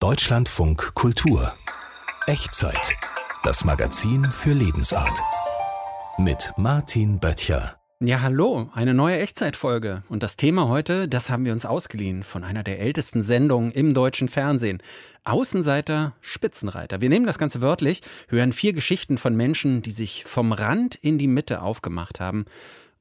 Deutschlandfunk Kultur. Echtzeit. Das Magazin für Lebensart. Mit Martin Böttcher. Ja, hallo, eine neue Echtzeitfolge. Und das Thema heute, das haben wir uns ausgeliehen von einer der ältesten Sendungen im deutschen Fernsehen. Außenseiter, Spitzenreiter. Wir nehmen das Ganze wörtlich, hören vier Geschichten von Menschen, die sich vom Rand in die Mitte aufgemacht haben.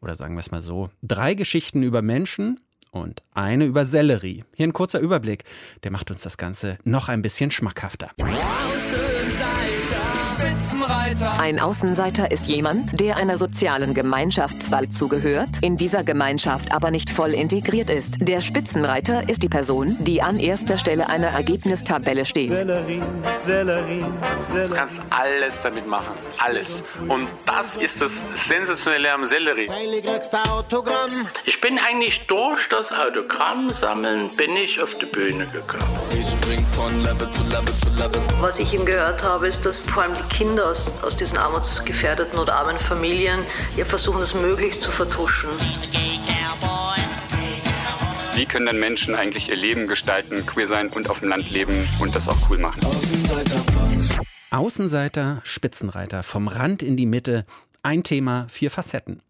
Oder sagen wir es mal so, drei Geschichten über Menschen, und eine über Sellerie. Hier ein kurzer Überblick, der macht uns das Ganze noch ein bisschen schmackhafter. Ein Außenseiter ist jemand, der einer sozialen Gemeinschaft zwar zugehört, in dieser Gemeinschaft aber nicht voll integriert ist. Der Spitzenreiter ist die Person, die an erster Stelle einer Ergebnistabelle steht. Sellerie, Sellerie, Sellerie. Du kannst alles damit machen. Alles. Und das ist das Sensationelle am Sellerie. Ich bin eigentlich durch das Autogramm sammeln, bin ich auf die Bühne gekommen. Ich spring von Level zu Level zu Level. Was ich ihm gehört habe, ist, dass vor allem die Kinder aus, aus diesen armutsgefährdeten oder armen Familien ja versuchen, das möglichst zu vertuschen. Wie können denn Menschen eigentlich ihr Leben gestalten, queer sein und auf dem Land leben und das auch cool machen? Außenseiter, Spitzenreiter, vom Rand in die Mitte, ein Thema, vier Facetten.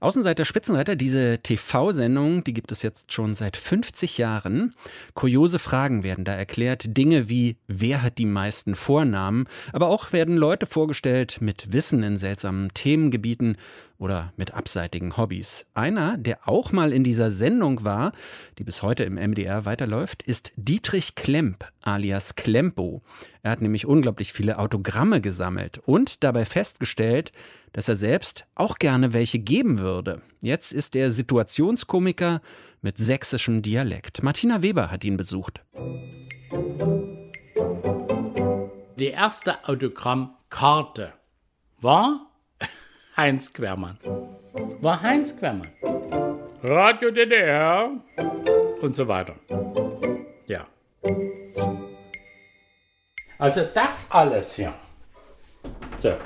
Außenseiter Spitzenreiter, diese TV-Sendung, die gibt es jetzt schon seit 50 Jahren. Kuriose Fragen werden da erklärt. Dinge wie, wer hat die meisten Vornamen? Aber auch werden Leute vorgestellt mit Wissen in seltsamen Themengebieten oder mit abseitigen Hobbys. Einer, der auch mal in dieser Sendung war, die bis heute im MDR weiterläuft, ist Dietrich Klemp alias Klempo. Er hat nämlich unglaublich viele Autogramme gesammelt und dabei festgestellt, dass er selbst auch gerne welche geben würde. Jetzt ist er Situationskomiker mit sächsischem Dialekt. Martina Weber hat ihn besucht. Die erste Autogrammkarte war Heinz Quermann. War Heinz Quermann. Radio DDR und so weiter. Ja. Also das alles hier. So.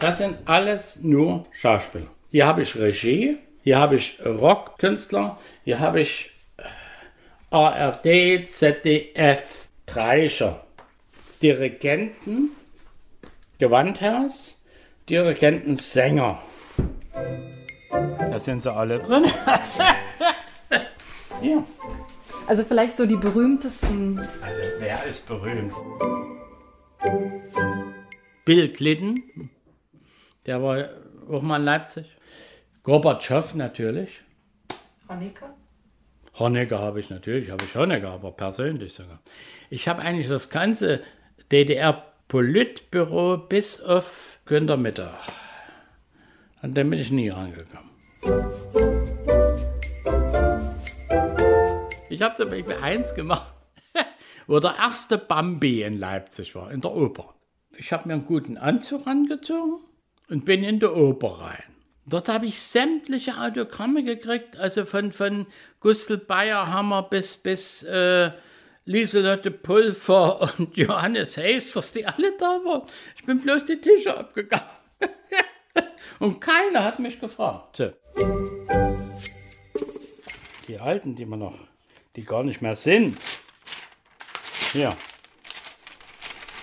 Das sind alles nur Schauspieler. Hier habe ich Regie, hier habe ich Rockkünstler, hier habe ich äh, ARD, ZDF, Dreicher, Dirigenten, Gewandhaus, Dirigenten, Sänger. Da sind sie alle drin. ja. Also vielleicht so die berühmtesten. Also wer ist berühmt? Bill Clinton, der war auch mal in Leipzig. Gorbatschow natürlich. Honecker? Honecker habe ich natürlich, habe ich Honecker, aber persönlich sogar. Ich habe eigentlich das ganze DDR-Politbüro bis auf Günter Mittag. An dem bin ich nie rangekommen. Ich habe zum Beispiel eins gemacht, wo der erste Bambi in Leipzig war, in der Oper. Ich habe mir einen guten Anzug angezogen und bin in die Oper rein. Dort habe ich sämtliche Autogramme gekriegt, also von, von Gustl Bayerhammer bis, bis äh, Lieselotte Pulver und Johannes Heysters, die alle da waren. Ich bin bloß die Tische abgegangen. und keiner hat mich gefragt. Die alten, die man noch, die gar nicht mehr sind. Hier.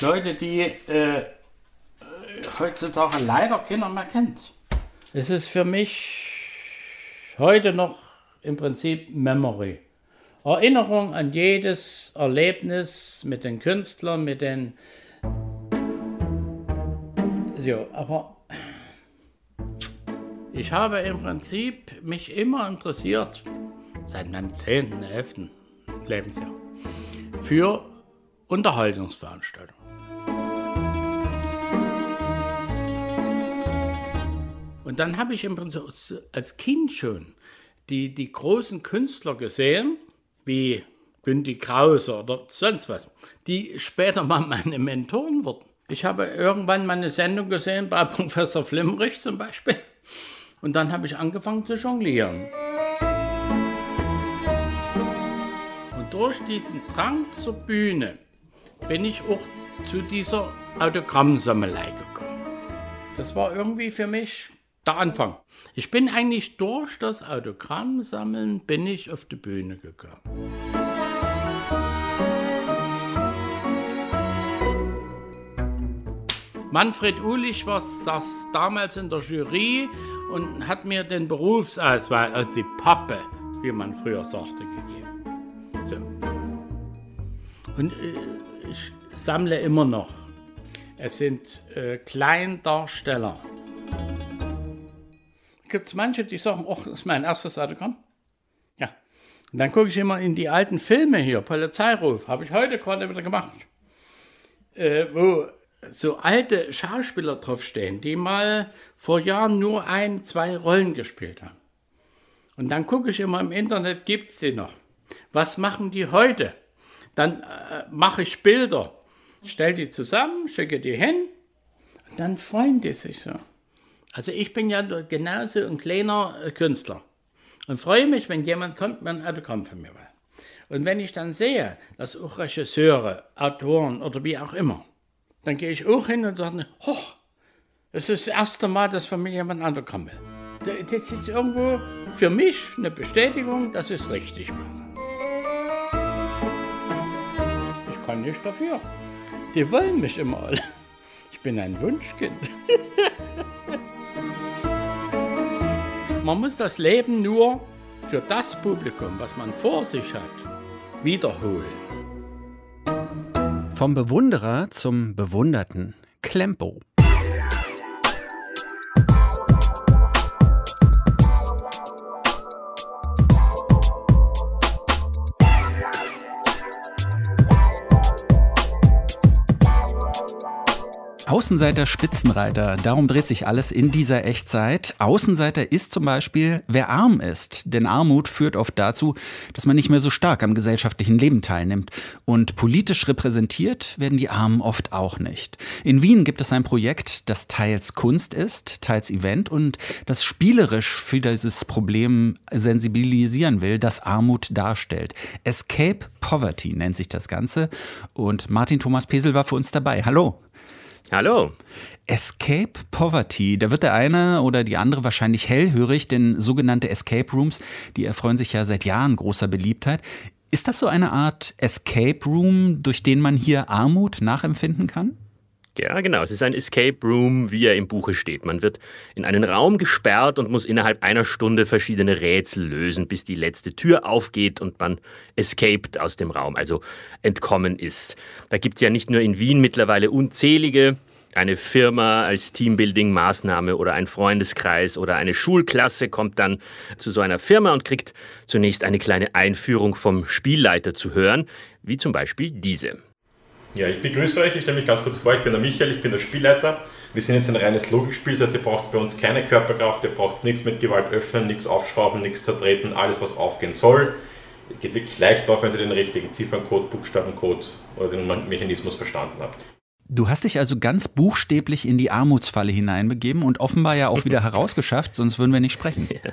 Leute, die äh, heutzutage leider keiner mehr kennt. Es ist für mich heute noch im Prinzip Memory. Erinnerung an jedes Erlebnis mit den Künstlern, mit den. So, aber ich habe im Prinzip mich immer interessiert, seit meinem 10., 11. Lebensjahr, für Unterhaltungsveranstaltungen. Und dann habe ich im Prinzip als Kind schon die, die großen Künstler gesehen, wie Günthi Krause oder sonst was, die später mal meine Mentoren wurden. Ich habe irgendwann mal eine Sendung gesehen bei Professor Flimmerich zum Beispiel. Und dann habe ich angefangen zu jonglieren. Und durch diesen Drang zur Bühne bin ich auch zu dieser Autogrammsammelei gekommen. Das war irgendwie für mich der Anfang. Ich bin eigentlich durch das Autogramm sammeln, bin ich auf die Bühne gegangen. Manfred Ulich war saß damals in der Jury und hat mir den Berufsauswahl, also die Pappe, wie man früher sagte, gegeben. So. Und äh, ich sammle immer noch. Es sind äh, Kleindarsteller. Gibt es manche, die sagen, oh, das ist mein erstes Autogramm? Ja. Und dann gucke ich immer in die alten Filme hier, Polizeiruf, habe ich heute gerade wieder gemacht, äh, wo so alte Schauspieler draufstehen, die mal vor Jahren nur ein, zwei Rollen gespielt haben. Und dann gucke ich immer im Internet, gibt es die noch? Was machen die heute? Dann äh, mache ich Bilder, stelle die zusammen, schicke die hin, und dann freuen die sich so. Also ich bin ja genauso ein kleiner äh, Künstler und freue mich, wenn jemand kommt, mir ein Autogramm von mir will. Und wenn ich dann sehe, dass auch Regisseure, Autoren oder wie auch immer dann gehe ich auch hin und sage, hoch, es ist das erste Mal, dass von mir jemand ein Autogramm will. Das ist irgendwo für mich eine Bestätigung, dass ich es richtig mache. Ich kann nicht dafür. Die wollen mich immer alle. Ich bin ein Wunschkind. Man muss das Leben nur für das Publikum, was man vor sich hat, wiederholen. Vom Bewunderer zum Bewunderten. Klempo. Außenseiter, Spitzenreiter, darum dreht sich alles in dieser Echtzeit. Außenseiter ist zum Beispiel, wer arm ist. Denn Armut führt oft dazu, dass man nicht mehr so stark am gesellschaftlichen Leben teilnimmt. Und politisch repräsentiert werden die Armen oft auch nicht. In Wien gibt es ein Projekt, das teils Kunst ist, teils Event und das spielerisch für dieses Problem sensibilisieren will, das Armut darstellt. Escape Poverty nennt sich das Ganze. Und Martin Thomas Pesel war für uns dabei. Hallo. Hallo. Escape Poverty, da wird der eine oder die andere wahrscheinlich hellhörig, denn sogenannte Escape Rooms, die erfreuen sich ja seit Jahren großer Beliebtheit. Ist das so eine Art Escape Room, durch den man hier Armut nachempfinden kann? Ja, genau. Es ist ein Escape Room, wie er im Buche steht. Man wird in einen Raum gesperrt und muss innerhalb einer Stunde verschiedene Rätsel lösen, bis die letzte Tür aufgeht und man escaped aus dem Raum, also entkommen ist. Da gibt es ja nicht nur in Wien mittlerweile unzählige, eine Firma als Teambuilding-Maßnahme oder ein Freundeskreis oder eine Schulklasse kommt dann zu so einer Firma und kriegt zunächst eine kleine Einführung vom Spielleiter zu hören, wie zum Beispiel diese. Ja, ich begrüße euch. Ich stelle mich ganz kurz vor. Ich bin der Michael, ich bin der Spielleiter. Wir sind jetzt ein reines Logikspiel, das heißt, ihr braucht bei uns keine Körperkraft, ihr braucht nichts mit Gewalt öffnen, nichts aufschrauben, nichts zertreten, alles was aufgehen soll. Geht wirklich leicht auf, wenn ihr den richtigen Zifferncode, Buchstabencode oder den Mechanismus verstanden habt. Du hast dich also ganz buchstäblich in die Armutsfalle hineinbegeben und offenbar ja auch wieder herausgeschafft, sonst würden wir nicht sprechen. Ja.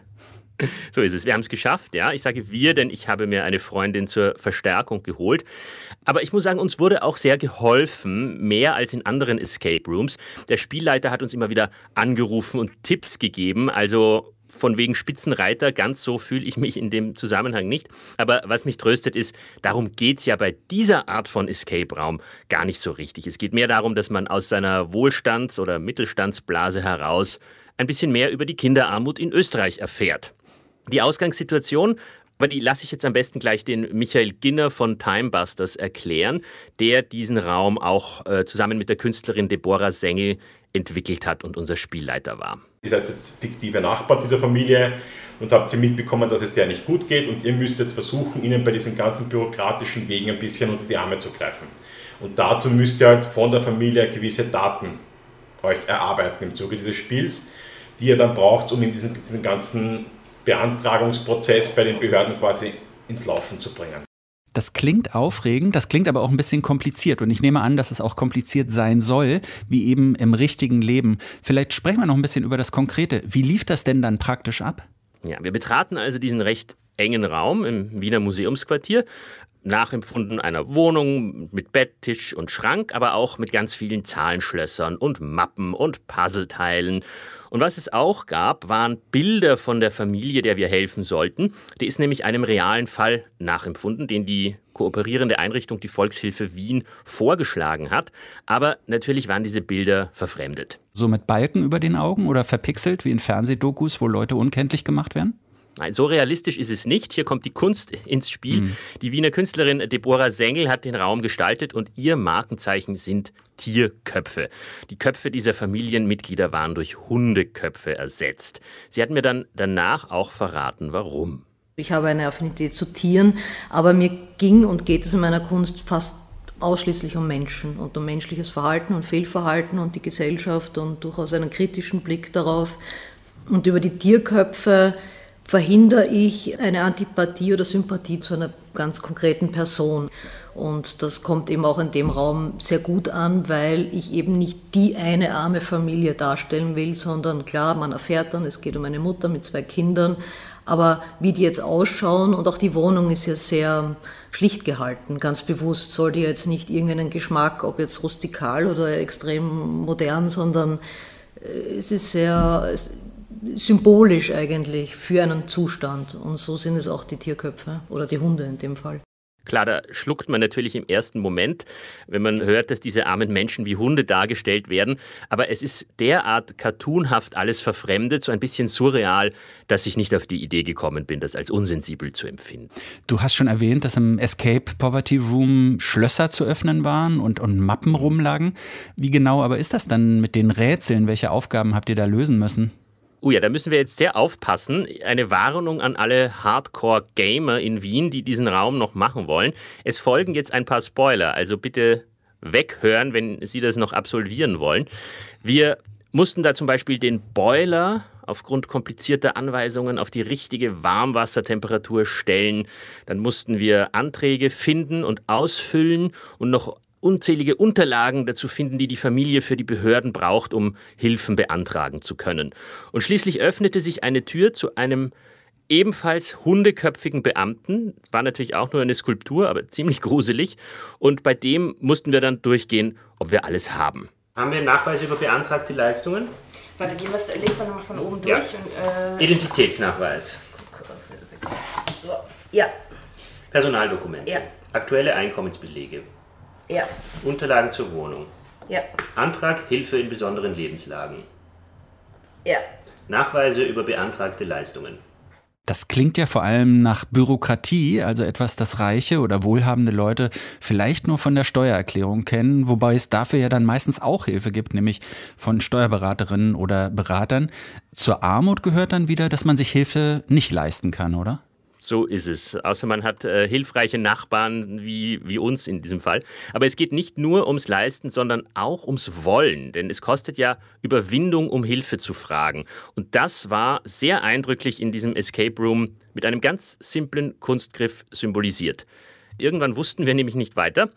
So ist es. Wir haben es geschafft, ja. Ich sage wir, denn ich habe mir eine Freundin zur Verstärkung geholt. Aber ich muss sagen, uns wurde auch sehr geholfen, mehr als in anderen Escape Rooms. Der Spielleiter hat uns immer wieder angerufen und Tipps gegeben. Also von wegen Spitzenreiter, ganz so fühle ich mich in dem Zusammenhang nicht. Aber was mich tröstet ist, darum geht es ja bei dieser Art von Escape-Raum gar nicht so richtig. Es geht mehr darum, dass man aus seiner Wohlstands- oder Mittelstandsblase heraus ein bisschen mehr über die Kinderarmut in Österreich erfährt. Die Ausgangssituation, aber die lasse ich jetzt am besten gleich den Michael Ginner von Timebusters erklären, der diesen Raum auch äh, zusammen mit der Künstlerin Deborah Sengel entwickelt hat und unser Spielleiter war. Ihr seid jetzt fiktive Nachbar dieser Familie und habt sie mitbekommen, dass es der nicht gut geht und ihr müsst jetzt versuchen, ihnen bei diesen ganzen bürokratischen Wegen ein bisschen unter die Arme zu greifen. Und dazu müsst ihr halt von der Familie gewisse Daten euch erarbeiten im Zuge dieses Spiels, die ihr dann braucht, um in diesen, diesen ganzen Beantragungsprozess bei den Behörden quasi ins Laufen zu bringen. Das klingt aufregend, das klingt aber auch ein bisschen kompliziert und ich nehme an, dass es auch kompliziert sein soll, wie eben im richtigen Leben. Vielleicht sprechen wir noch ein bisschen über das Konkrete. Wie lief das denn dann praktisch ab? Ja, wir betraten also diesen recht engen Raum im Wiener Museumsquartier. Nachempfunden einer Wohnung mit Bett, Tisch und Schrank, aber auch mit ganz vielen Zahlenschlössern und Mappen und Puzzleteilen und was es auch gab, waren Bilder von der Familie, der wir helfen sollten. Die ist nämlich einem realen Fall nachempfunden, den die kooperierende Einrichtung, die Volkshilfe Wien, vorgeschlagen hat. Aber natürlich waren diese Bilder verfremdet. So mit Balken über den Augen oder verpixelt wie in Fernsehdokus, wo Leute unkenntlich gemacht werden? Nein, so realistisch ist es nicht. Hier kommt die Kunst ins Spiel. Mhm. Die Wiener Künstlerin Deborah Sengel hat den Raum gestaltet und ihr Markenzeichen sind Tierköpfe. Die Köpfe dieser Familienmitglieder waren durch Hundeköpfe ersetzt. Sie hat mir dann danach auch verraten, warum. Ich habe eine Affinität zu Tieren, aber mir ging und geht es in meiner Kunst fast ausschließlich um Menschen und um menschliches Verhalten und Fehlverhalten und die Gesellschaft und durchaus einen kritischen Blick darauf. Und über die Tierköpfe verhindere ich eine Antipathie oder Sympathie zu einer ganz konkreten Person. Und das kommt eben auch in dem Raum sehr gut an, weil ich eben nicht die eine arme Familie darstellen will, sondern klar, man erfährt dann, es geht um eine Mutter mit zwei Kindern, aber wie die jetzt ausschauen und auch die Wohnung ist ja sehr schlicht gehalten, ganz bewusst, soll die jetzt nicht irgendeinen Geschmack, ob jetzt rustikal oder extrem modern, sondern äh, es ist sehr, symbolisch eigentlich für einen Zustand. Und so sind es auch die Tierköpfe oder die Hunde in dem Fall. Klar, da schluckt man natürlich im ersten Moment, wenn man hört, dass diese armen Menschen wie Hunde dargestellt werden. Aber es ist derart cartoonhaft alles verfremdet, so ein bisschen surreal, dass ich nicht auf die Idee gekommen bin, das als unsensibel zu empfinden. Du hast schon erwähnt, dass im Escape Poverty Room Schlösser zu öffnen waren und, und Mappen rumlagen. Wie genau aber ist das dann mit den Rätseln? Welche Aufgaben habt ihr da lösen müssen? Oh ja, da müssen wir jetzt sehr aufpassen. Eine Warnung an alle Hardcore-Gamer in Wien, die diesen Raum noch machen wollen. Es folgen jetzt ein paar Spoiler, also bitte weghören, wenn Sie das noch absolvieren wollen. Wir mussten da zum Beispiel den Boiler aufgrund komplizierter Anweisungen auf die richtige Warmwassertemperatur stellen. Dann mussten wir Anträge finden und ausfüllen und noch unzählige Unterlagen dazu finden, die die Familie für die Behörden braucht, um Hilfen beantragen zu können. Und schließlich öffnete sich eine Tür zu einem ebenfalls hundeköpfigen Beamten. War natürlich auch nur eine Skulptur, aber ziemlich gruselig. Und bei dem mussten wir dann durchgehen, ob wir alles haben. Haben wir Nachweise über beantragte Leistungen? Warte, gehen wir es, lest doch nochmal von oben durch. Ja. Und, äh, Identitätsnachweis. Ja. Personaldokumente. Ja. Aktuelle Einkommensbelege. Ja. Unterlagen zur Wohnung. Ja. Antrag Hilfe in besonderen Lebenslagen. Ja. Nachweise über beantragte Leistungen. Das klingt ja vor allem nach Bürokratie, also etwas, das reiche oder wohlhabende Leute vielleicht nur von der Steuererklärung kennen, wobei es dafür ja dann meistens auch Hilfe gibt, nämlich von Steuerberaterinnen oder Beratern. Zur Armut gehört dann wieder, dass man sich Hilfe nicht leisten kann, oder? So ist es. Außer man hat äh, hilfreiche Nachbarn wie, wie uns in diesem Fall. Aber es geht nicht nur ums Leisten, sondern auch ums Wollen. Denn es kostet ja Überwindung, um Hilfe zu fragen. Und das war sehr eindrücklich in diesem Escape Room mit einem ganz simplen Kunstgriff symbolisiert. Irgendwann wussten wir nämlich nicht weiter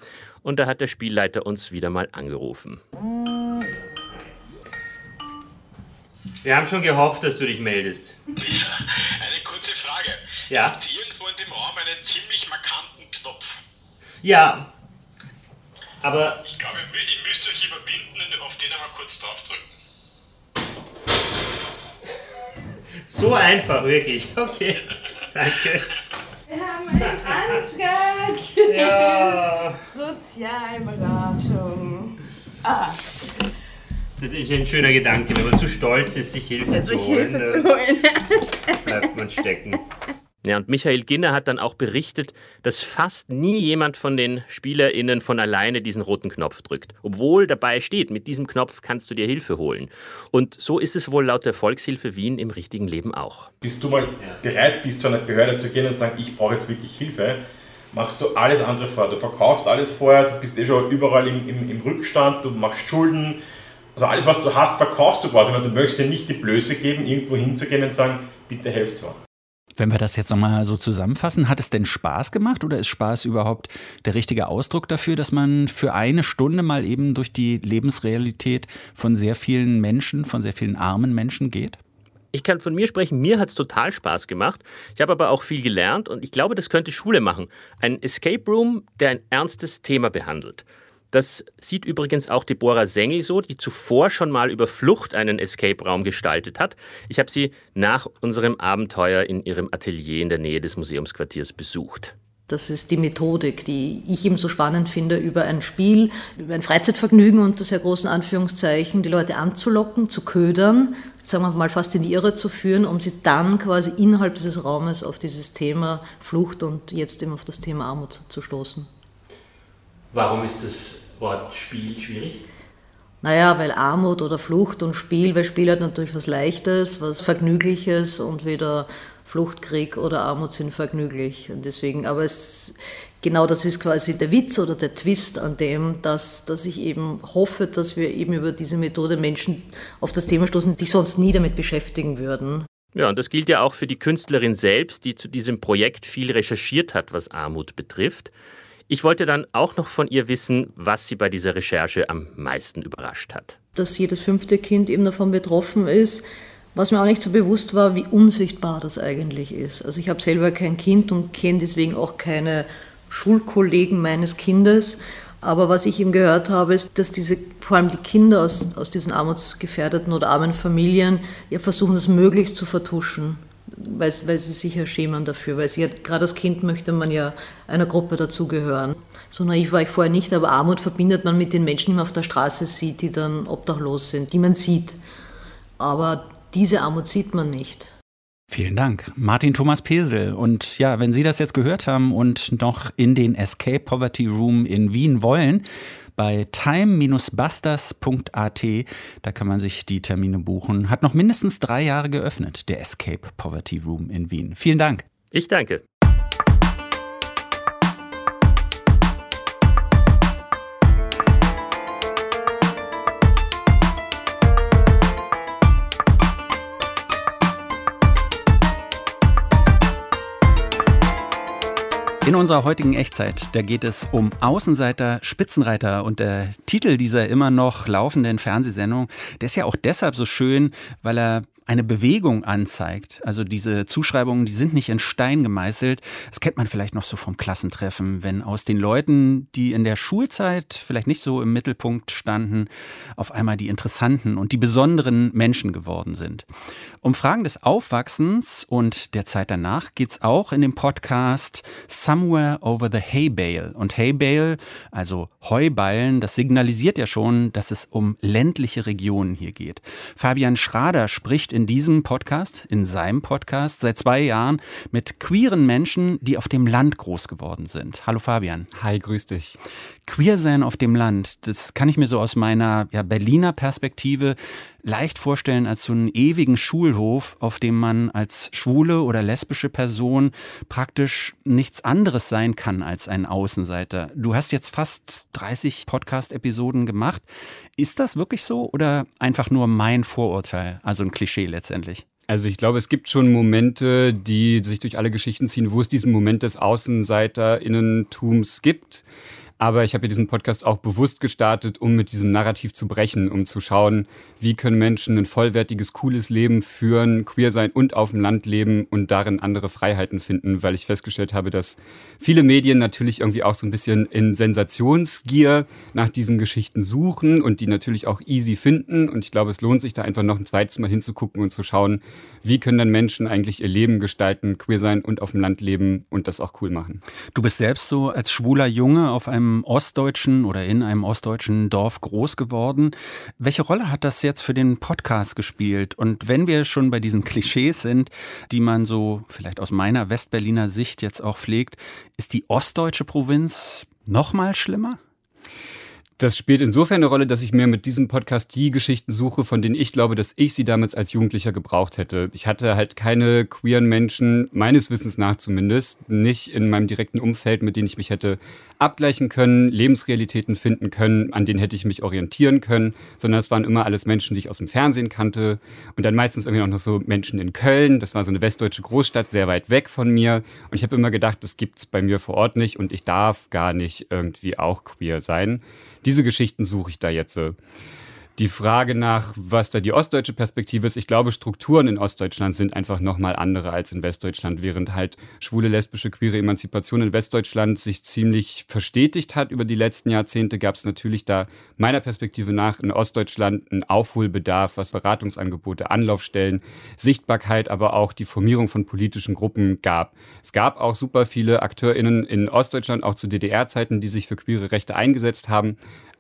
und da hat der Spielleiter uns wieder mal angerufen. Wir haben schon gehofft, dass du dich meldest. Frage. Ja. Habt ihr irgendwo in dem Raum einen ziemlich markanten Knopf? Ja. Aber. Ich glaube, ihr müsst euch überwinden und auf den einmal kurz draufdrücken. So einfach, wirklich. Okay. Danke. Wir haben einen Antrag. Ja. Sozialberatung. Ah. Das ist ein schöner Gedanke, wenn man zu stolz ist, sich Hilfe ja, zu holen. Hilfe zu holen. bleibt man stecken. Ja, und Michael Ginner hat dann auch berichtet, dass fast nie jemand von den SpielerInnen von alleine diesen roten Knopf drückt. Obwohl dabei steht, mit diesem Knopf kannst du dir Hilfe holen. Und so ist es wohl laut der Volkshilfe Wien im richtigen Leben auch. Bis du mal bereit bist, zu einer Behörde zu gehen und zu sagen, ich brauche jetzt wirklich Hilfe, machst du alles andere vorher. Du verkaufst alles vorher, du bist eh schon überall im, im, im Rückstand, du machst Schulden. Also alles, was du hast, verkaufst du quasi. Und du möchtest dir nicht die Blöße geben, irgendwo hinzugehen und sagen, bitte helft mir. Wenn wir das jetzt nochmal so zusammenfassen, hat es denn Spaß gemacht oder ist Spaß überhaupt der richtige Ausdruck dafür, dass man für eine Stunde mal eben durch die Lebensrealität von sehr vielen Menschen, von sehr vielen armen Menschen geht? Ich kann von mir sprechen, mir hat es total Spaß gemacht. Ich habe aber auch viel gelernt und ich glaube, das könnte Schule machen. Ein Escape Room, der ein ernstes Thema behandelt. Das sieht übrigens auch Deborah Sengel so, die zuvor schon mal über Flucht einen Escape-Raum gestaltet hat. Ich habe sie nach unserem Abenteuer in ihrem Atelier in der Nähe des Museumsquartiers besucht. Das ist die Methodik, die ich eben so spannend finde, über ein Spiel, über ein Freizeitvergnügen unter sehr großen Anführungszeichen, die Leute anzulocken, zu ködern, sagen wir mal fast in die Irre zu führen, um sie dann quasi innerhalb dieses Raumes auf dieses Thema Flucht und jetzt eben auf das Thema Armut zu stoßen. Warum ist das Wort Spiel schwierig? Naja, weil Armut oder Flucht und Spiel, weil Spiel hat natürlich was Leichtes, was Vergnügliches und weder Flucht, Krieg oder Armut sind vergnüglich. Und deswegen, aber es, genau das ist quasi der Witz oder der Twist an dem, dass, dass ich eben hoffe, dass wir eben über diese Methode Menschen auf das Thema stoßen, die sonst nie damit beschäftigen würden. Ja, und das gilt ja auch für die Künstlerin selbst, die zu diesem Projekt viel recherchiert hat, was Armut betrifft. Ich wollte dann auch noch von ihr wissen, was sie bei dieser Recherche am meisten überrascht hat. Dass jedes fünfte Kind eben davon betroffen ist, was mir auch nicht so bewusst war, wie unsichtbar das eigentlich ist. Also ich habe selber kein Kind und kenne deswegen auch keine Schulkollegen meines Kindes. Aber was ich ihm gehört habe, ist, dass diese, vor allem die Kinder aus, aus diesen armutsgefährdeten oder armen Familien ja versuchen, das möglichst zu vertuschen weil, weil sie sich ja schämen dafür, weil sie gerade als Kind möchte man ja einer Gruppe dazugehören. So naiv war ich vorher nicht, aber Armut verbindet man mit den Menschen, die man auf der Straße sieht, die dann obdachlos sind, die man sieht. Aber diese Armut sieht man nicht. Vielen Dank, Martin Thomas Pesel. Und ja, wenn Sie das jetzt gehört haben und noch in den Escape Poverty Room in Wien wollen, bei time-busters.at. Da kann man sich die Termine buchen. Hat noch mindestens drei Jahre geöffnet, der Escape Poverty Room in Wien. Vielen Dank. Ich danke. In unserer heutigen Echtzeit, da geht es um Außenseiter, Spitzenreiter und der Titel dieser immer noch laufenden Fernsehsendung, der ist ja auch deshalb so schön, weil er eine Bewegung anzeigt. Also diese Zuschreibungen, die sind nicht in Stein gemeißelt. Das kennt man vielleicht noch so vom Klassentreffen, wenn aus den Leuten, die in der Schulzeit vielleicht nicht so im Mittelpunkt standen, auf einmal die interessanten und die besonderen Menschen geworden sind. Um Fragen des Aufwachsens und der Zeit danach geht es auch in dem Podcast Somewhere Over the Hay Bale. Und Hay Bale, also Heuballen, das signalisiert ja schon, dass es um ländliche Regionen hier geht. Fabian Schrader spricht in diesem Podcast, in seinem Podcast, seit zwei Jahren mit queeren Menschen, die auf dem Land groß geworden sind. Hallo Fabian. Hi, grüß dich. Queer sein auf dem Land, das kann ich mir so aus meiner ja, Berliner Perspektive leicht vorstellen als so einen ewigen Schulhof, auf dem man als schwule oder lesbische Person praktisch nichts anderes sein kann als ein Außenseiter. Du hast jetzt fast 30 Podcast-Episoden gemacht. Ist das wirklich so oder einfach nur mein Vorurteil, also ein Klischee letztendlich? Also ich glaube, es gibt schon Momente, die sich durch alle Geschichten ziehen, wo es diesen Moment des Außenseiterinnentums gibt. Aber ich habe ja diesen Podcast auch bewusst gestartet, um mit diesem Narrativ zu brechen, um zu schauen, wie können Menschen ein vollwertiges, cooles Leben führen, queer sein und auf dem Land leben und darin andere Freiheiten finden, weil ich festgestellt habe, dass viele Medien natürlich irgendwie auch so ein bisschen in Sensationsgier nach diesen Geschichten suchen und die natürlich auch easy finden. Und ich glaube, es lohnt sich da einfach noch ein zweites Mal hinzugucken und zu schauen, wie können denn Menschen eigentlich ihr Leben gestalten, queer sein und auf dem Land leben und das auch cool machen. Du bist selbst so als schwuler Junge auf einem ostdeutschen oder in einem ostdeutschen Dorf groß geworden. Welche Rolle hat das jetzt für den Podcast gespielt? Und wenn wir schon bei diesen Klischees sind, die man so vielleicht aus meiner Westberliner Sicht jetzt auch pflegt, ist die ostdeutsche Provinz noch mal schlimmer? Das spielt insofern eine Rolle, dass ich mir mit diesem Podcast die Geschichten suche, von denen ich glaube, dass ich sie damals als Jugendlicher gebraucht hätte. Ich hatte halt keine queeren Menschen, meines Wissens nach zumindest, nicht in meinem direkten Umfeld, mit denen ich mich hätte abgleichen können, Lebensrealitäten finden können, an denen hätte ich mich orientieren können, sondern es waren immer alles Menschen, die ich aus dem Fernsehen kannte und dann meistens irgendwie auch noch so Menschen in Köln. Das war so eine westdeutsche Großstadt, sehr weit weg von mir. Und ich habe immer gedacht, das gibt's bei mir vor Ort nicht und ich darf gar nicht irgendwie auch queer sein diese Geschichten suche ich da jetzt. Die Frage nach, was da die ostdeutsche Perspektive ist, ich glaube, Strukturen in Ostdeutschland sind einfach nochmal andere als in Westdeutschland, während halt schwule, lesbische, queere Emanzipation in Westdeutschland sich ziemlich verstetigt hat über die letzten Jahrzehnte, gab es natürlich da meiner Perspektive nach in Ostdeutschland einen Aufholbedarf, was Beratungsangebote, Anlaufstellen, Sichtbarkeit, aber auch die Formierung von politischen Gruppen gab. Es gab auch super viele AkteurInnen in Ostdeutschland, auch zu DDR-Zeiten, die sich für queere Rechte eingesetzt haben.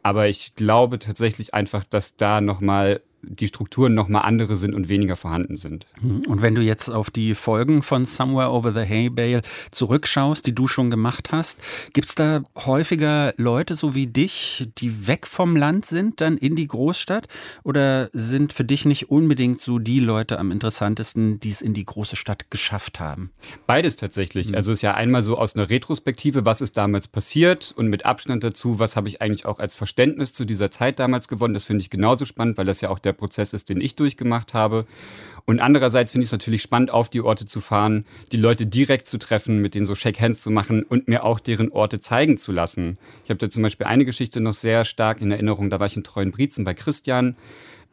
Aber ich glaube tatsächlich einfach, dass da nochmal die Strukturen nochmal andere sind und weniger vorhanden sind. Mhm. Und wenn du jetzt auf die Folgen von Somewhere Over the Hay Bale zurückschaust, die du schon gemacht hast, gibt es da häufiger Leute so wie dich, die weg vom Land sind, dann in die Großstadt? Oder sind für dich nicht unbedingt so die Leute am interessantesten, die es in die große Stadt geschafft haben? Beides tatsächlich. Mhm. Also ist ja einmal so aus einer Retrospektive, was ist damals passiert und mit Abstand dazu, was habe ich eigentlich auch als Verständnis zu dieser Zeit damals gewonnen. Das finde ich genauso spannend, weil das ja auch der Prozess ist, den ich durchgemacht habe. Und andererseits finde ich es natürlich spannend, auf die Orte zu fahren, die Leute direkt zu treffen, mit denen so Shake Hands zu machen und mir auch deren Orte zeigen zu lassen. Ich habe da zum Beispiel eine Geschichte noch sehr stark in Erinnerung. Da war ich in Treuenbrietzen bei Christian.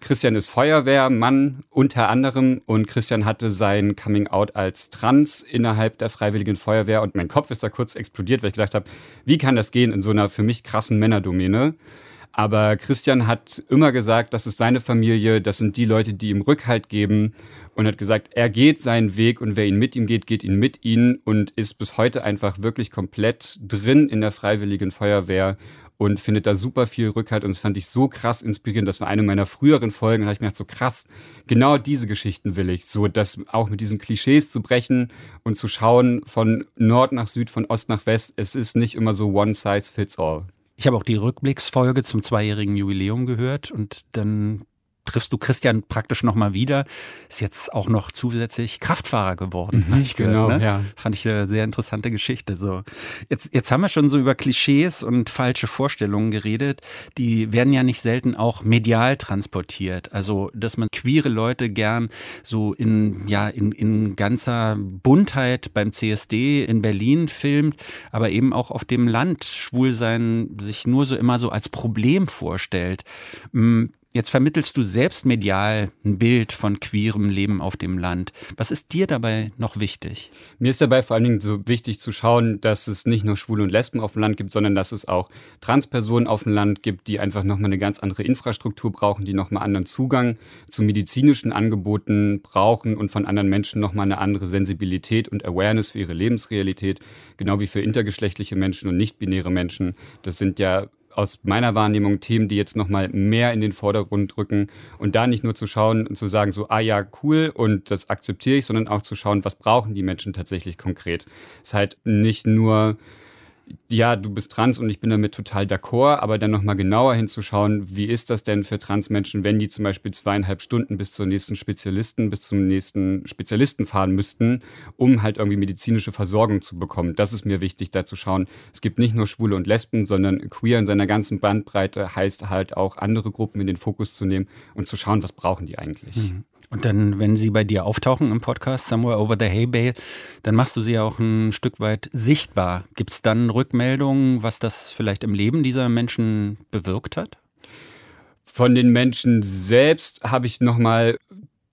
Christian ist Feuerwehrmann unter anderem und Christian hatte sein Coming Out als Trans innerhalb der Freiwilligen Feuerwehr und mein Kopf ist da kurz explodiert, weil ich gedacht habe, wie kann das gehen in so einer für mich krassen Männerdomäne? Aber Christian hat immer gesagt, das ist seine Familie, das sind die Leute, die ihm Rückhalt geben und hat gesagt, er geht seinen Weg und wer ihn mit ihm geht, geht ihn mit ihm und ist bis heute einfach wirklich komplett drin in der Freiwilligen Feuerwehr und findet da super viel Rückhalt und das fand ich so krass inspirierend. Das war eine meiner früheren Folgen. Da habe ich mir gedacht, so krass, genau diese Geschichten will ich. So, das auch mit diesen Klischees zu brechen und zu schauen von Nord nach Süd, von Ost nach West. Es ist nicht immer so one size fits all. Ich habe auch die Rückblicksfolge zum zweijährigen Jubiläum gehört und dann triffst du Christian praktisch nochmal wieder. Ist jetzt auch noch zusätzlich Kraftfahrer geworden. Mhm, ich genau, gehört, ne? ja. Fand ich eine sehr interessante Geschichte. So, jetzt, jetzt haben wir schon so über Klischees und falsche Vorstellungen geredet. Die werden ja nicht selten auch medial transportiert. Also, dass man queere Leute gern so in, ja, in, in ganzer Buntheit beim CSD in Berlin filmt, aber eben auch auf dem Land Schwulsein sich nur so immer so als Problem vorstellt. Jetzt vermittelst du selbst medial ein Bild von queerem Leben auf dem Land. Was ist dir dabei noch wichtig? Mir ist dabei vor allen Dingen so wichtig zu schauen, dass es nicht nur Schwule und Lesben auf dem Land gibt, sondern dass es auch Transpersonen auf dem Land gibt, die einfach nochmal eine ganz andere Infrastruktur brauchen, die nochmal anderen Zugang zu medizinischen Angeboten brauchen und von anderen Menschen nochmal eine andere Sensibilität und Awareness für ihre Lebensrealität, genau wie für intergeschlechtliche Menschen und nicht-binäre Menschen. Das sind ja aus meiner Wahrnehmung Themen, die jetzt nochmal mehr in den Vordergrund rücken und da nicht nur zu schauen und zu sagen, so, ah ja, cool und das akzeptiere ich, sondern auch zu schauen, was brauchen die Menschen tatsächlich konkret. Es ist halt nicht nur ja, du bist trans und ich bin damit total d'accord, aber dann nochmal genauer hinzuschauen, wie ist das denn für Transmenschen, wenn die zum Beispiel zweieinhalb Stunden bis zur nächsten Spezialisten, bis zum nächsten Spezialisten fahren müssten, um halt irgendwie medizinische Versorgung zu bekommen. Das ist mir wichtig, da zu schauen. Es gibt nicht nur Schwule und Lesben, sondern queer in seiner ganzen Bandbreite heißt halt auch andere Gruppen in den Fokus zu nehmen und zu schauen, was brauchen die eigentlich. Mhm. Und dann, wenn sie bei dir auftauchen im Podcast Somewhere Over the Hay Bale, dann machst du sie auch ein Stück weit sichtbar. Gibt es dann Rückmeldungen, was das vielleicht im Leben dieser Menschen bewirkt hat? Von den Menschen selbst habe ich nochmal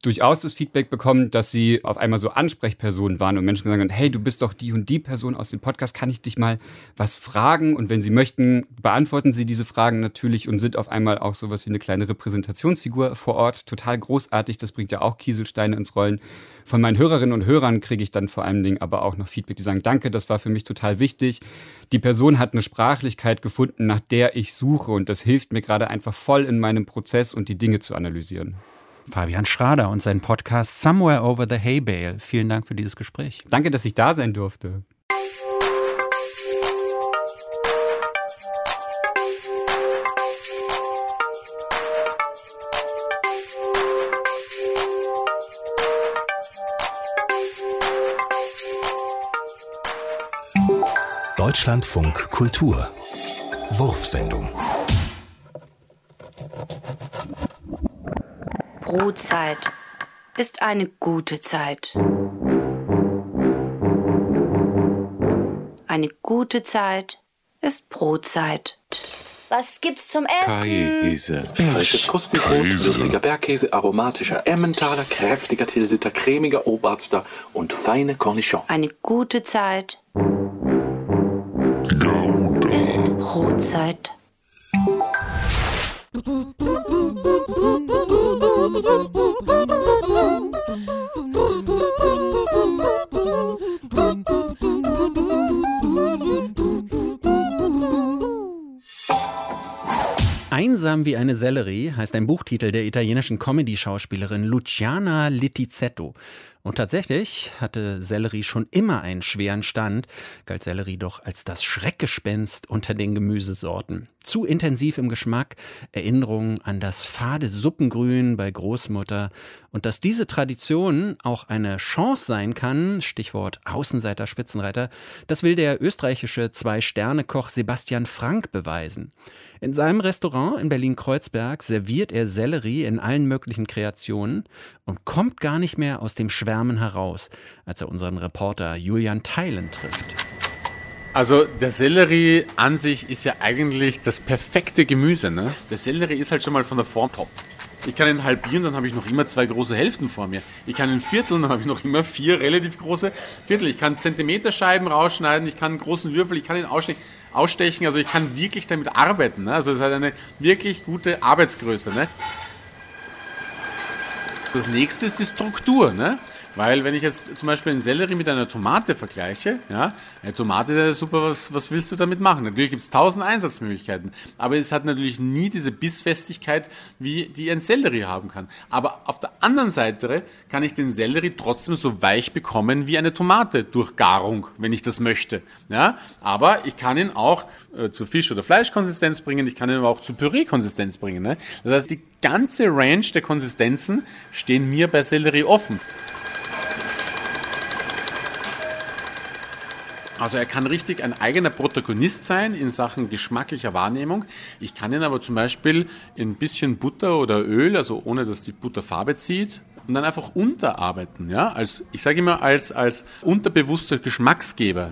durchaus das Feedback bekommen, dass sie auf einmal so Ansprechpersonen waren und Menschen gesagt haben, hey, du bist doch die und die Person aus dem Podcast, kann ich dich mal was fragen? Und wenn sie möchten, beantworten sie diese Fragen natürlich und sind auf einmal auch sowas wie eine kleine Repräsentationsfigur vor Ort. Total großartig, das bringt ja auch Kieselsteine ins Rollen. Von meinen Hörerinnen und Hörern kriege ich dann vor allen Dingen aber auch noch Feedback, die sagen, danke, das war für mich total wichtig. Die Person hat eine Sprachlichkeit gefunden, nach der ich suche und das hilft mir gerade einfach voll in meinem Prozess und die Dinge zu analysieren. Fabian Schrader und sein Podcast Somewhere Over the Hay Bale. Vielen Dank für dieses Gespräch. Danke, dass ich da sein durfte. Deutschlandfunk Kultur Wurfsendung Brutzeit ist eine gute Zeit. Eine gute Zeit ist Brotzeit. Was gibt's zum Essen? Käse. Frisches Krustenbrot, würziger Bergkäse, aromatischer Emmentaler, kräftiger Tilsiter, cremiger Oberster und feine Cornichon. Eine gute Zeit ist Brotzeit. Einsam wie eine Sellerie heißt ein Buchtitel der italienischen Comedy-Schauspielerin Luciana Littizzetto. Und tatsächlich hatte Sellerie schon immer einen schweren Stand, galt Sellerie doch als das Schreckgespenst unter den Gemüsesorten. Zu intensiv im Geschmack, Erinnerungen an das fade Suppengrün bei Großmutter und dass diese Tradition auch eine Chance sein kann, Stichwort Außenseiter Spitzenreiter, das will der österreichische Zwei-Sterne-Koch Sebastian Frank beweisen. In seinem Restaurant in Berlin-Kreuzberg serviert er Sellerie in allen möglichen Kreationen und kommt gar nicht mehr aus dem Schwärmen heraus, als er unseren Reporter Julian Theilen trifft. Also der Sellerie an sich ist ja eigentlich das perfekte Gemüse. Ne? Der Sellerie ist halt schon mal von der Form top. Ich kann ihn halbieren, dann habe ich noch immer zwei große Hälften vor mir. Ich kann ihn vierteln, dann habe ich noch immer vier relativ große Viertel. Ich kann Zentimeterscheiben rausschneiden, ich kann einen großen Würfel, ich kann ihn ausstechen. ausstechen. Also ich kann wirklich damit arbeiten. Ne? Also es hat eine wirklich gute Arbeitsgröße. Ne? Das nächste ist die Struktur. Ne? Weil wenn ich jetzt zum Beispiel einen Sellerie mit einer Tomate vergleiche, ja, eine Tomate ist super, was, was willst du damit machen? Natürlich gibt es tausend Einsatzmöglichkeiten, aber es hat natürlich nie diese Bissfestigkeit, wie die ein Sellerie haben kann. Aber auf der anderen Seite kann ich den Sellerie trotzdem so weich bekommen wie eine Tomate durch Garung, wenn ich das möchte. Ja, aber ich kann ihn auch äh, zu Fisch- oder Fleischkonsistenz bringen, ich kann ihn aber auch zu Püree-Konsistenz bringen. Ne? Das heißt, die ganze Range der Konsistenzen stehen mir bei Sellerie offen. Also er kann richtig ein eigener Protagonist sein in Sachen geschmacklicher Wahrnehmung. Ich kann ihn aber zum Beispiel in ein bisschen Butter oder Öl, also ohne dass die Butter Farbe zieht, und dann einfach unterarbeiten, ja, als, ich sage immer, als, als unterbewusster Geschmacksgeber.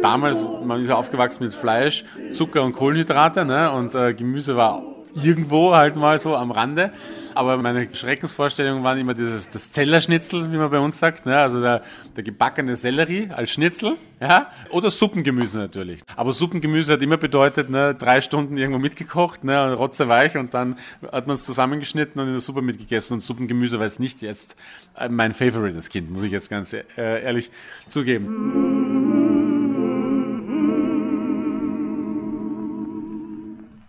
Damals, man ist ja aufgewachsen mit Fleisch, Zucker und Kohlenhydrate, ne, und äh, Gemüse war irgendwo halt mal so am Rande. Aber meine Schreckensvorstellungen waren immer dieses, das Zellerschnitzel, wie man bei uns sagt, ne? also der, der gebackene Sellerie als Schnitzel, ja, oder Suppengemüse natürlich. Aber Suppengemüse hat immer bedeutet, ne, drei Stunden irgendwo mitgekocht, ne, rotzeweich und dann hat man es zusammengeschnitten und in der Suppe mitgegessen und Suppengemüse war jetzt nicht jetzt mein Favorite als Kind, muss ich jetzt ganz äh, ehrlich zugeben.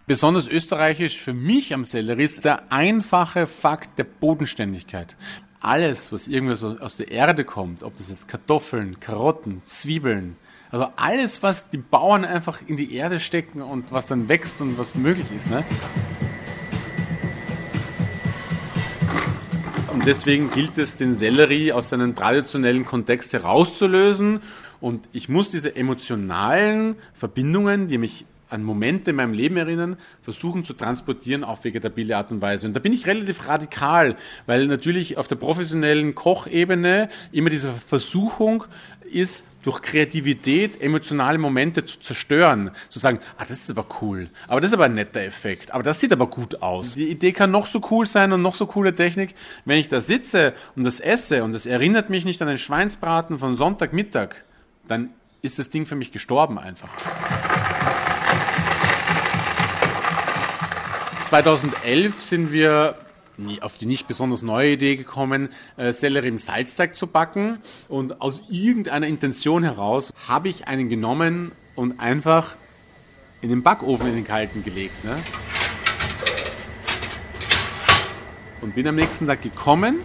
Besonders österreichisch für mich am Sellerie ist der einfache Fakt der Bodenständigkeit. Alles, was irgendwie so aus der Erde kommt, ob das jetzt Kartoffeln, Karotten, Zwiebeln, also alles, was die Bauern einfach in die Erde stecken und was dann wächst und was möglich ist. Ne? Und deswegen gilt es, den Sellerie aus seinem traditionellen Kontext herauszulösen. Und ich muss diese emotionalen Verbindungen, die mich an Momente in meinem Leben erinnern, versuchen zu transportieren auf vegetabile Art und Weise. Und da bin ich relativ radikal, weil natürlich auf der professionellen Kochebene immer diese Versuchung ist, durch Kreativität emotionale Momente zu zerstören. Zu sagen, ah, das ist aber cool, aber das ist aber ein netter Effekt, aber das sieht aber gut aus. Die Idee kann noch so cool sein und noch so coole Technik. Wenn ich da sitze und das esse und das erinnert mich nicht an den Schweinsbraten von Sonntagmittag, dann ist das Ding für mich gestorben einfach. 2011 sind wir auf die nicht besonders neue Idee gekommen, äh, Sellerie im Salzteig zu backen. Und aus irgendeiner Intention heraus habe ich einen genommen und einfach in den Backofen in den kalten gelegt. Ne? Und bin am nächsten Tag gekommen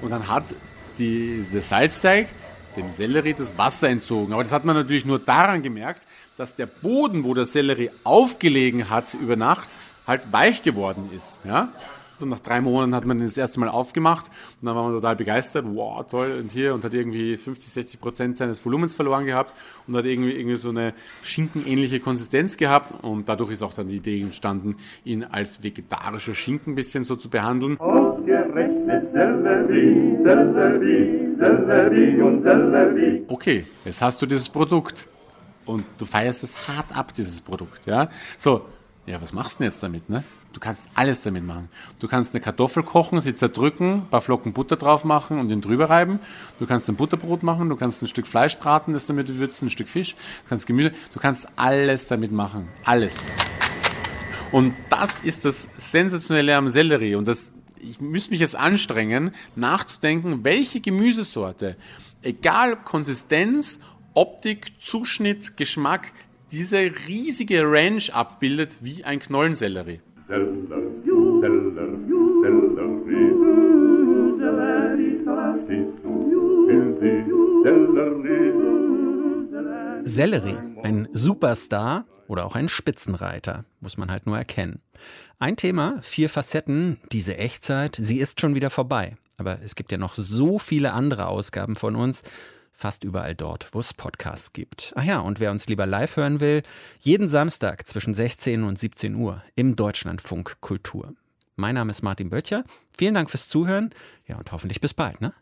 und dann hat die, der Salzteig dem Sellerie das Wasser entzogen. Aber das hat man natürlich nur daran gemerkt, dass der Boden, wo der Sellerie aufgelegen hat über Nacht, halt weich geworden ist. Ja? Und nach drei Monaten hat man den das erste Mal aufgemacht und dann war man total begeistert. Wow, toll, und hier und hat irgendwie 50, 60 Prozent seines Volumens verloren gehabt und hat irgendwie, irgendwie so eine schinkenähnliche Konsistenz gehabt und dadurch ist auch dann die Idee entstanden, ihn als vegetarischer Schinken ein bisschen so zu behandeln. Okay, jetzt hast du dieses Produkt und du feierst es hart ab, dieses Produkt, ja. So, ja, was machst du denn jetzt damit, ne? Du kannst alles damit machen. Du kannst eine Kartoffel kochen, sie zerdrücken, ein paar Flocken Butter drauf machen und den drüber reiben. Du kannst ein Butterbrot machen, du kannst ein Stück Fleisch braten, das damit würzen, ein Stück Fisch, du kannst Gemüse, du kannst alles damit machen. Alles. Und das ist das Sensationelle am Sellerie. Und das, ich müsste mich jetzt anstrengen, nachzudenken, welche Gemüsesorte, egal Konsistenz, Optik, Zuschnitt, Geschmack, diese riesige Range abbildet wie ein Knollensellerie. Sellerie, ein Superstar oder auch ein Spitzenreiter, muss man halt nur erkennen. Ein Thema, vier Facetten, diese Echtzeit, sie ist schon wieder vorbei. Aber es gibt ja noch so viele andere Ausgaben von uns, fast überall dort, wo es Podcasts gibt. Ach ja, und wer uns lieber live hören will, jeden Samstag zwischen 16 und 17 Uhr im Deutschlandfunk Kultur. Mein Name ist Martin Böttcher. Vielen Dank fürs Zuhören. Ja, und hoffentlich bis bald, ne?